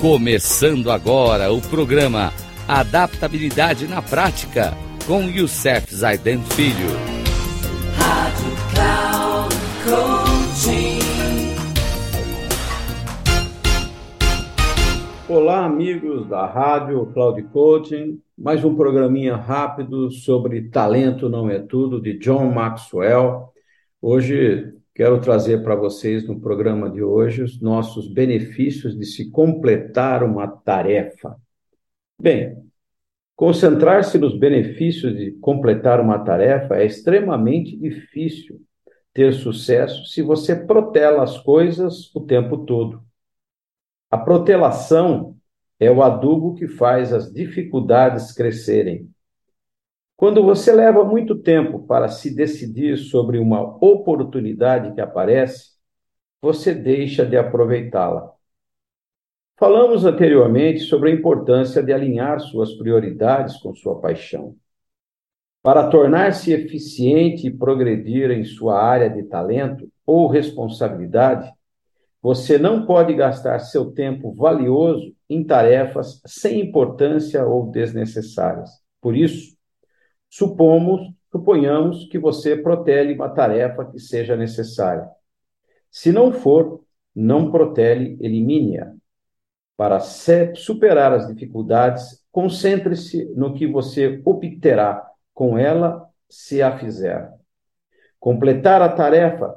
Começando agora o programa Adaptabilidade na Prática com Youssef Zaiden Filho. Rádio Cloud Coaching. Olá, amigos da Rádio Cloud Coaching. Mais um programinha rápido sobre talento não é tudo de John Maxwell. Hoje Quero trazer para vocês no programa de hoje os nossos benefícios de se completar uma tarefa. Bem, concentrar-se nos benefícios de completar uma tarefa é extremamente difícil ter sucesso se você protela as coisas o tempo todo. A protelação é o adubo que faz as dificuldades crescerem. Quando você leva muito tempo para se decidir sobre uma oportunidade que aparece, você deixa de aproveitá-la. Falamos anteriormente sobre a importância de alinhar suas prioridades com sua paixão. Para tornar-se eficiente e progredir em sua área de talento ou responsabilidade, você não pode gastar seu tempo valioso em tarefas sem importância ou desnecessárias. Por isso, Supomos, suponhamos que você protele uma tarefa que seja necessária. Se não for, não protele, elimine-a. Para superar as dificuldades, concentre-se no que você obterá com ela se a fizer. Completar a tarefa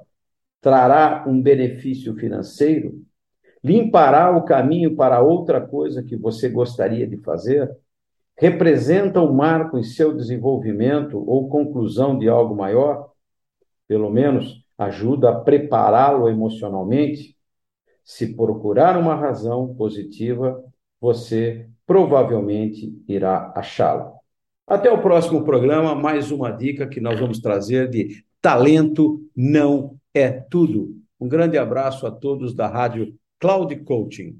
trará um benefício financeiro? Limpará o caminho para outra coisa que você gostaria de fazer? Representa um marco em seu desenvolvimento ou conclusão de algo maior? Pelo menos ajuda a prepará-lo emocionalmente? Se procurar uma razão positiva, você provavelmente irá achá-la. Até o próximo programa, mais uma dica que nós vamos trazer de talento não é tudo. Um grande abraço a todos da Rádio Cloud Coaching.